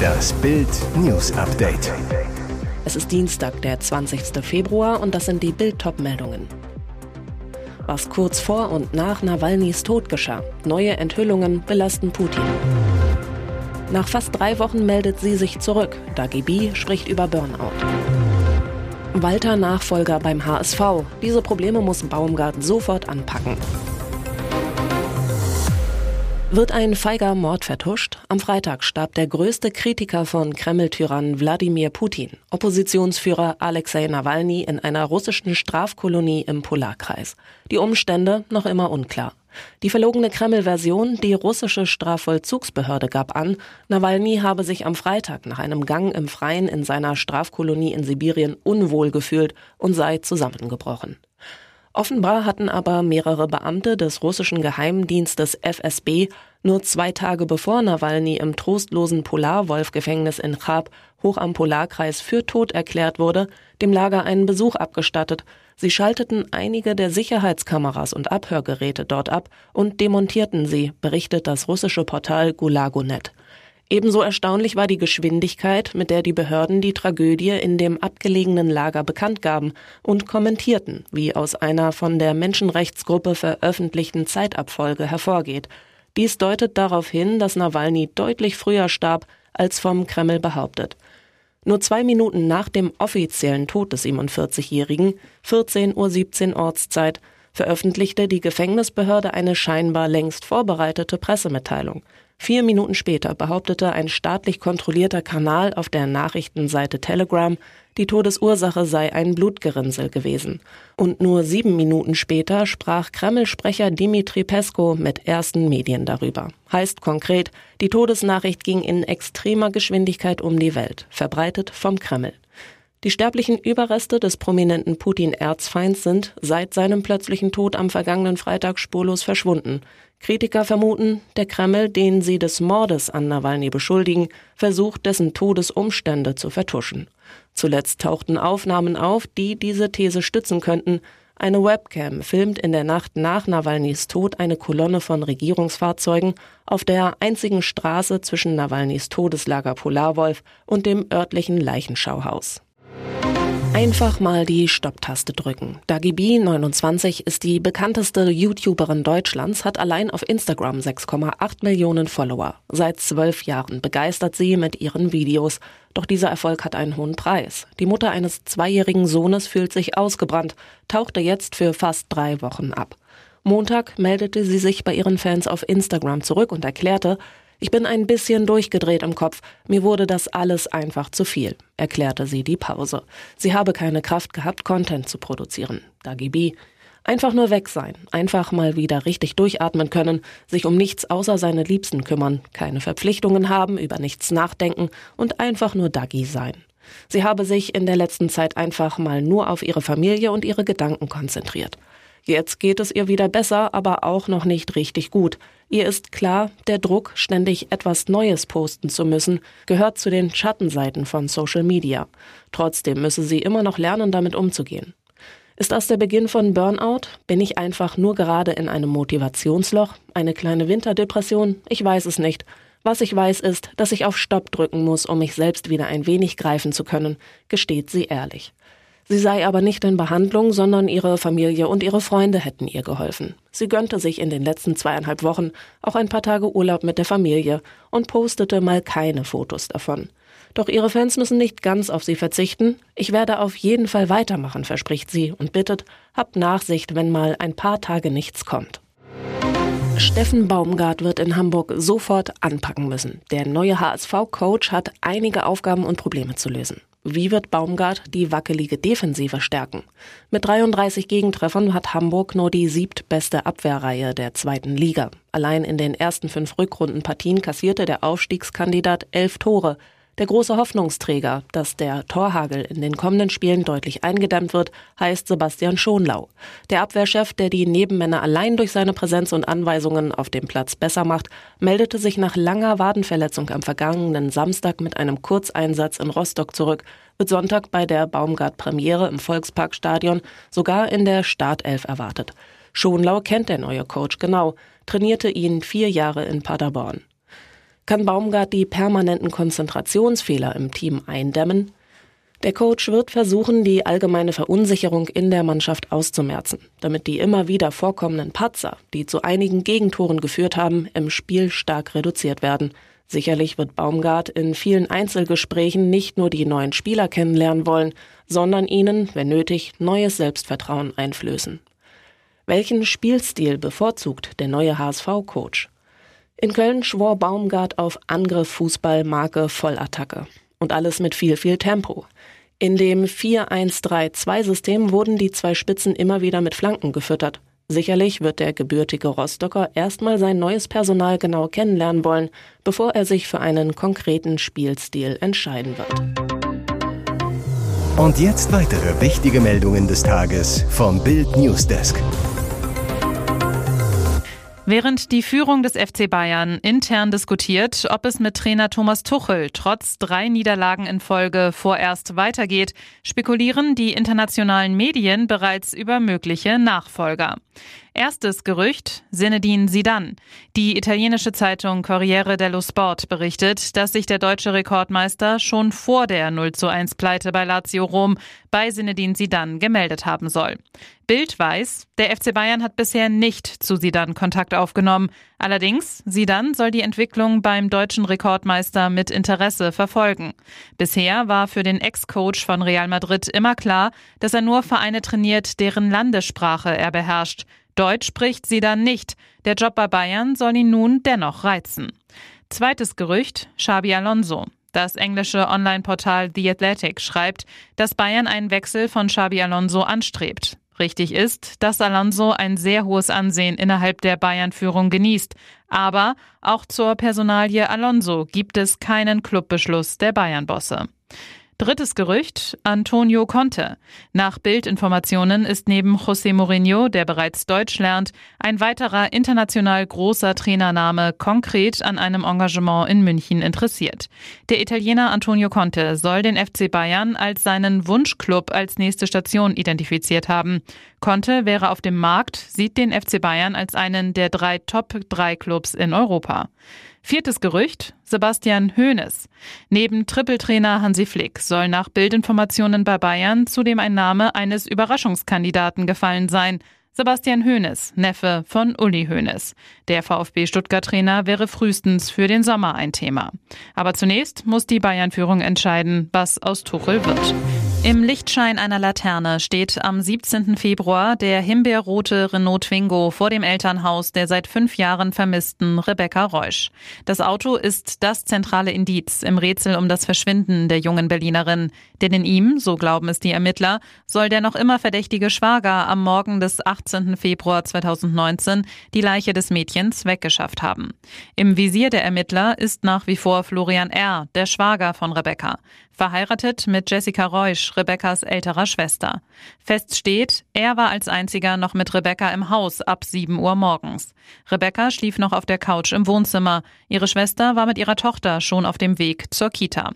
Das Bild News Update. Es ist Dienstag, der 20. Februar und das sind die Bild meldungen Was kurz vor und nach Nawalnys Tod geschah. Neue Enthüllungen belasten Putin. Nach fast drei Wochen meldet sie sich zurück. Dagi spricht über Burnout. Walter Nachfolger beim HSV. Diese Probleme muss Baumgart sofort anpacken. Wird ein feiger Mord vertuscht? Am Freitag starb der größte Kritiker von Kreml-Tyrann Wladimir Putin, Oppositionsführer Alexei Nawalny in einer russischen Strafkolonie im Polarkreis. Die Umstände noch immer unklar. Die verlogene Kreml-Version, die russische Strafvollzugsbehörde gab an, Nawalny habe sich am Freitag nach einem Gang im Freien in seiner Strafkolonie in Sibirien unwohl gefühlt und sei zusammengebrochen. Offenbar hatten aber mehrere Beamte des russischen Geheimdienstes FSB nur zwei Tage bevor Nawalny im trostlosen Polarwolf-Gefängnis in Chab hoch am Polarkreis für tot erklärt wurde, dem Lager einen Besuch abgestattet. Sie schalteten einige der Sicherheitskameras und Abhörgeräte dort ab und demontierten sie, berichtet das russische Portal Gulagonet. Ebenso erstaunlich war die Geschwindigkeit, mit der die Behörden die Tragödie in dem abgelegenen Lager bekannt gaben und kommentierten, wie aus einer von der Menschenrechtsgruppe veröffentlichten Zeitabfolge hervorgeht. Dies deutet darauf hin, dass Nawalny deutlich früher starb, als vom Kreml behauptet. Nur zwei Minuten nach dem offiziellen Tod des 47-Jährigen, 14.17 Uhr Ortszeit, veröffentlichte die Gefängnisbehörde eine scheinbar längst vorbereitete Pressemitteilung. Vier Minuten später behauptete ein staatlich kontrollierter Kanal auf der Nachrichtenseite Telegram, die Todesursache sei ein Blutgerinnsel gewesen. Und nur sieben Minuten später sprach Kreml-Sprecher Dimitri Pesko mit ersten Medien darüber. Heißt konkret, die Todesnachricht ging in extremer Geschwindigkeit um die Welt, verbreitet vom Kreml. Die sterblichen Überreste des prominenten Putin-Erzfeinds sind seit seinem plötzlichen Tod am vergangenen Freitag spurlos verschwunden. Kritiker vermuten, der Kreml, den sie des Mordes an Nawalny beschuldigen, versucht, dessen Todesumstände zu vertuschen. Zuletzt tauchten Aufnahmen auf, die diese These stützen könnten. Eine Webcam filmt in der Nacht nach Nawalnys Tod eine Kolonne von Regierungsfahrzeugen auf der einzigen Straße zwischen Nawalnys Todeslager Polarwolf und dem örtlichen Leichenschauhaus. Einfach mal die Stopptaste drücken. Dagi B, 29, ist die bekannteste YouTuberin Deutschlands, hat allein auf Instagram 6,8 Millionen Follower. Seit zwölf Jahren begeistert sie mit ihren Videos. Doch dieser Erfolg hat einen hohen Preis. Die Mutter eines zweijährigen Sohnes fühlt sich ausgebrannt, tauchte jetzt für fast drei Wochen ab. Montag meldete sie sich bei ihren Fans auf Instagram zurück und erklärte, ich bin ein bisschen durchgedreht im Kopf. Mir wurde das alles einfach zu viel, erklärte sie die Pause. Sie habe keine Kraft gehabt, Content zu produzieren. Dagi B. Einfach nur weg sein, einfach mal wieder richtig durchatmen können, sich um nichts außer seine Liebsten kümmern, keine Verpflichtungen haben, über nichts nachdenken und einfach nur Dagi sein. Sie habe sich in der letzten Zeit einfach mal nur auf ihre Familie und ihre Gedanken konzentriert. Jetzt geht es ihr wieder besser, aber auch noch nicht richtig gut. Ihr ist klar, der Druck, ständig etwas Neues posten zu müssen, gehört zu den Schattenseiten von Social Media. Trotzdem müsse sie immer noch lernen, damit umzugehen. Ist das der Beginn von Burnout? Bin ich einfach nur gerade in einem Motivationsloch? Eine kleine Winterdepression? Ich weiß es nicht. Was ich weiß ist, dass ich auf Stopp drücken muss, um mich selbst wieder ein wenig greifen zu können, gesteht sie ehrlich. Sie sei aber nicht in Behandlung, sondern ihre Familie und ihre Freunde hätten ihr geholfen. Sie gönnte sich in den letzten zweieinhalb Wochen auch ein paar Tage Urlaub mit der Familie und postete mal keine Fotos davon. Doch ihre Fans müssen nicht ganz auf sie verzichten. Ich werde auf jeden Fall weitermachen, verspricht sie und bittet, habt Nachsicht, wenn mal ein paar Tage nichts kommt. Steffen Baumgart wird in Hamburg sofort anpacken müssen. Der neue HSV-Coach hat einige Aufgaben und Probleme zu lösen. Wie wird Baumgart die wackelige Defensive stärken? Mit 33 Gegentreffern hat Hamburg nur die siebtbeste Abwehrreihe der zweiten Liga. Allein in den ersten fünf Rückrundenpartien kassierte der Aufstiegskandidat elf Tore. Der große Hoffnungsträger, dass der Torhagel in den kommenden Spielen deutlich eingedämmt wird, heißt Sebastian Schonlau. Der Abwehrchef, der die Nebenmänner allein durch seine Präsenz und Anweisungen auf dem Platz besser macht, meldete sich nach langer Wadenverletzung am vergangenen Samstag mit einem Kurzeinsatz in Rostock zurück, wird Sonntag bei der Baumgart-Premiere im Volksparkstadion sogar in der Startelf erwartet. Schonlau kennt der neue Coach genau, trainierte ihn vier Jahre in Paderborn. Kann Baumgart die permanenten Konzentrationsfehler im Team eindämmen? Der Coach wird versuchen, die allgemeine Verunsicherung in der Mannschaft auszumerzen, damit die immer wieder vorkommenden Patzer, die zu einigen Gegentoren geführt haben, im Spiel stark reduziert werden. Sicherlich wird Baumgart in vielen Einzelgesprächen nicht nur die neuen Spieler kennenlernen wollen, sondern ihnen, wenn nötig, neues Selbstvertrauen einflößen. Welchen Spielstil bevorzugt der neue HSV-Coach? In Köln schwor Baumgart auf Angriff, Fußball, Marke, Vollattacke. Und alles mit viel, viel Tempo. In dem 4-1-3-2-System wurden die zwei Spitzen immer wieder mit Flanken gefüttert. Sicherlich wird der gebürtige Rostocker erstmal sein neues Personal genau kennenlernen wollen, bevor er sich für einen konkreten Spielstil entscheiden wird. Und jetzt weitere wichtige Meldungen des Tages vom Bild Newsdesk. Während die Führung des FC Bayern intern diskutiert, ob es mit Trainer Thomas Tuchel trotz drei Niederlagen in Folge vorerst weitergeht, spekulieren die internationalen Medien bereits über mögliche Nachfolger. Erstes Gerücht, Zinedine Zidane. Die italienische Zeitung Corriere dello Sport berichtet, dass sich der deutsche Rekordmeister schon vor der 0 zu 1 Pleite bei Lazio Rom bei Zinedine Zidane gemeldet haben soll. Bild weiß, der FC Bayern hat bisher nicht zu Zidane Kontakt aufgenommen. Allerdings, Zidane soll die Entwicklung beim deutschen Rekordmeister mit Interesse verfolgen. Bisher war für den Ex-Coach von Real Madrid immer klar, dass er nur Vereine trainiert, deren Landessprache er beherrscht. Deutsch spricht sie dann nicht. Der Job bei Bayern soll ihn nun dennoch reizen. Zweites Gerücht, Xabi Alonso. Das englische Online-Portal The Athletic schreibt, dass Bayern einen Wechsel von Xabi Alonso anstrebt. Richtig ist, dass Alonso ein sehr hohes Ansehen innerhalb der Bayern-Führung genießt. Aber auch zur Personalie Alonso gibt es keinen Clubbeschluss der Bayern-Bosse. Drittes Gerücht, Antonio Conte. Nach Bildinformationen ist neben José Mourinho, der bereits Deutsch lernt, ein weiterer international großer Trainername konkret an einem Engagement in München interessiert. Der Italiener Antonio Conte soll den FC Bayern als seinen Wunschclub als nächste Station identifiziert haben. Conte wäre auf dem Markt, sieht den FC Bayern als einen der drei Top-3-Clubs in Europa. Viertes Gerücht, Sebastian Hoeneß. Neben Trippeltrainer Hansi Flick soll nach Bildinformationen bei Bayern zudem ein Name eines Überraschungskandidaten gefallen sein. Sebastian Hoeneß, Neffe von Uli Hoeneß. Der VfB Stuttgart-Trainer wäre frühestens für den Sommer ein Thema. Aber zunächst muss die Bayern-Führung entscheiden, was aus Tuchel wird. Im Lichtschein einer Laterne steht am 17. Februar der himbeerrote Renault Twingo vor dem Elternhaus der seit fünf Jahren vermissten Rebecca Reusch. Das Auto ist das zentrale Indiz im Rätsel um das Verschwinden der jungen Berlinerin. Denn in ihm, so glauben es die Ermittler, soll der noch immer verdächtige Schwager am Morgen des 18. Februar 2019 die Leiche des Mädchens weggeschafft haben. Im Visier der Ermittler ist nach wie vor Florian R., der Schwager von Rebecca verheiratet mit Jessica Reusch, Rebekkas älterer Schwester. Fest steht, er war als einziger noch mit Rebecca im Haus ab 7 Uhr morgens. Rebecca schlief noch auf der Couch im Wohnzimmer. Ihre Schwester war mit ihrer Tochter schon auf dem Weg zur Kita.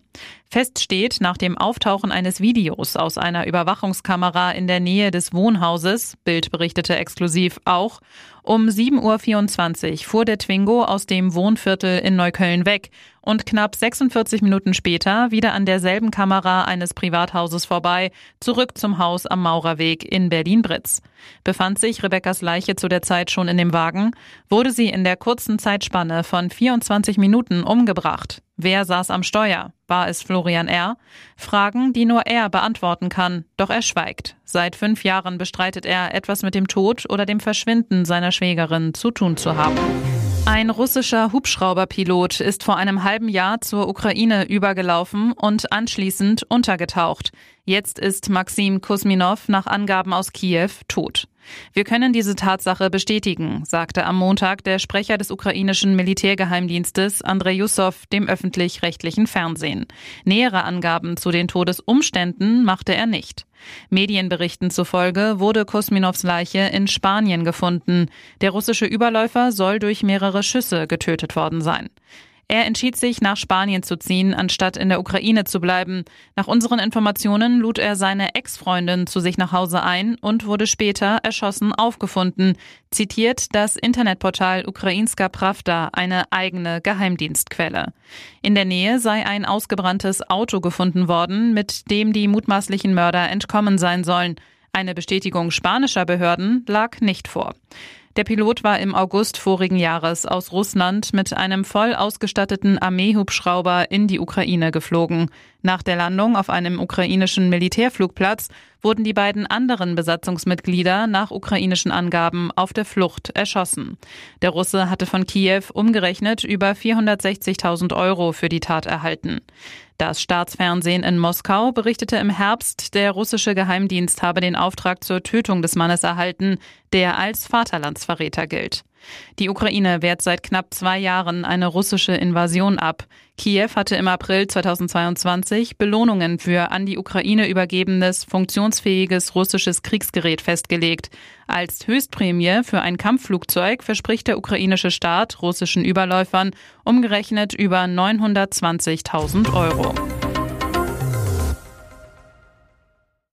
Fest steht nach dem Auftauchen eines Videos aus einer Überwachungskamera in der Nähe des Wohnhauses, Bild berichtete exklusiv auch, um 7.24 Uhr fuhr der Twingo aus dem Wohnviertel in Neukölln weg und knapp 46 Minuten später wieder an derselben Kamera eines Privathauses vorbei, zurück zum Haus am Maurerweg in Berlin-Britz. Befand sich Rebekkas Leiche zu der Zeit schon in dem Wagen, wurde sie in der kurzen Zeitspanne von 24 Minuten umgebracht. Wer saß am Steuer? War es Florian R.? Fragen, die nur er beantworten kann, doch er schweigt. Seit fünf Jahren bestreitet er, etwas mit dem Tod oder dem Verschwinden seiner Schwägerin zu tun zu haben. Ein russischer Hubschrauberpilot ist vor einem halben Jahr zur Ukraine übergelaufen und anschließend untergetaucht. Jetzt ist Maxim Kusminov nach Angaben aus Kiew tot. Wir können diese Tatsache bestätigen, sagte am Montag der Sprecher des ukrainischen Militärgeheimdienstes Andrei Yusov dem öffentlich-rechtlichen Fernsehen. Nähere Angaben zu den Todesumständen machte er nicht. Medienberichten zufolge wurde Kosminovs Leiche in Spanien gefunden. Der russische Überläufer soll durch mehrere Schüsse getötet worden sein. Er entschied sich, nach Spanien zu ziehen, anstatt in der Ukraine zu bleiben. Nach unseren Informationen lud er seine Ex-Freundin zu sich nach Hause ein und wurde später erschossen aufgefunden, zitiert das Internetportal Ukrainska Pravda, eine eigene Geheimdienstquelle. In der Nähe sei ein ausgebranntes Auto gefunden worden, mit dem die mutmaßlichen Mörder entkommen sein sollen. Eine Bestätigung spanischer Behörden lag nicht vor. Der Pilot war im August vorigen Jahres aus Russland mit einem voll ausgestatteten Armeehubschrauber in die Ukraine geflogen. Nach der Landung auf einem ukrainischen Militärflugplatz wurden die beiden anderen Besatzungsmitglieder nach ukrainischen Angaben auf der Flucht erschossen. Der Russe hatte von Kiew umgerechnet über 460.000 Euro für die Tat erhalten. Das Staatsfernsehen in Moskau berichtete im Herbst, der russische Geheimdienst habe den Auftrag zur Tötung des Mannes erhalten, der als Vaterlandsverräter gilt. Die Ukraine wehrt seit knapp zwei Jahren eine russische Invasion ab. Kiew hatte im April 2022 Belohnungen für an die Ukraine übergebenes, funktionsfähiges russisches Kriegsgerät festgelegt. Als Höchstprämie für ein Kampfflugzeug verspricht der ukrainische Staat russischen Überläufern umgerechnet über 920.000 Euro.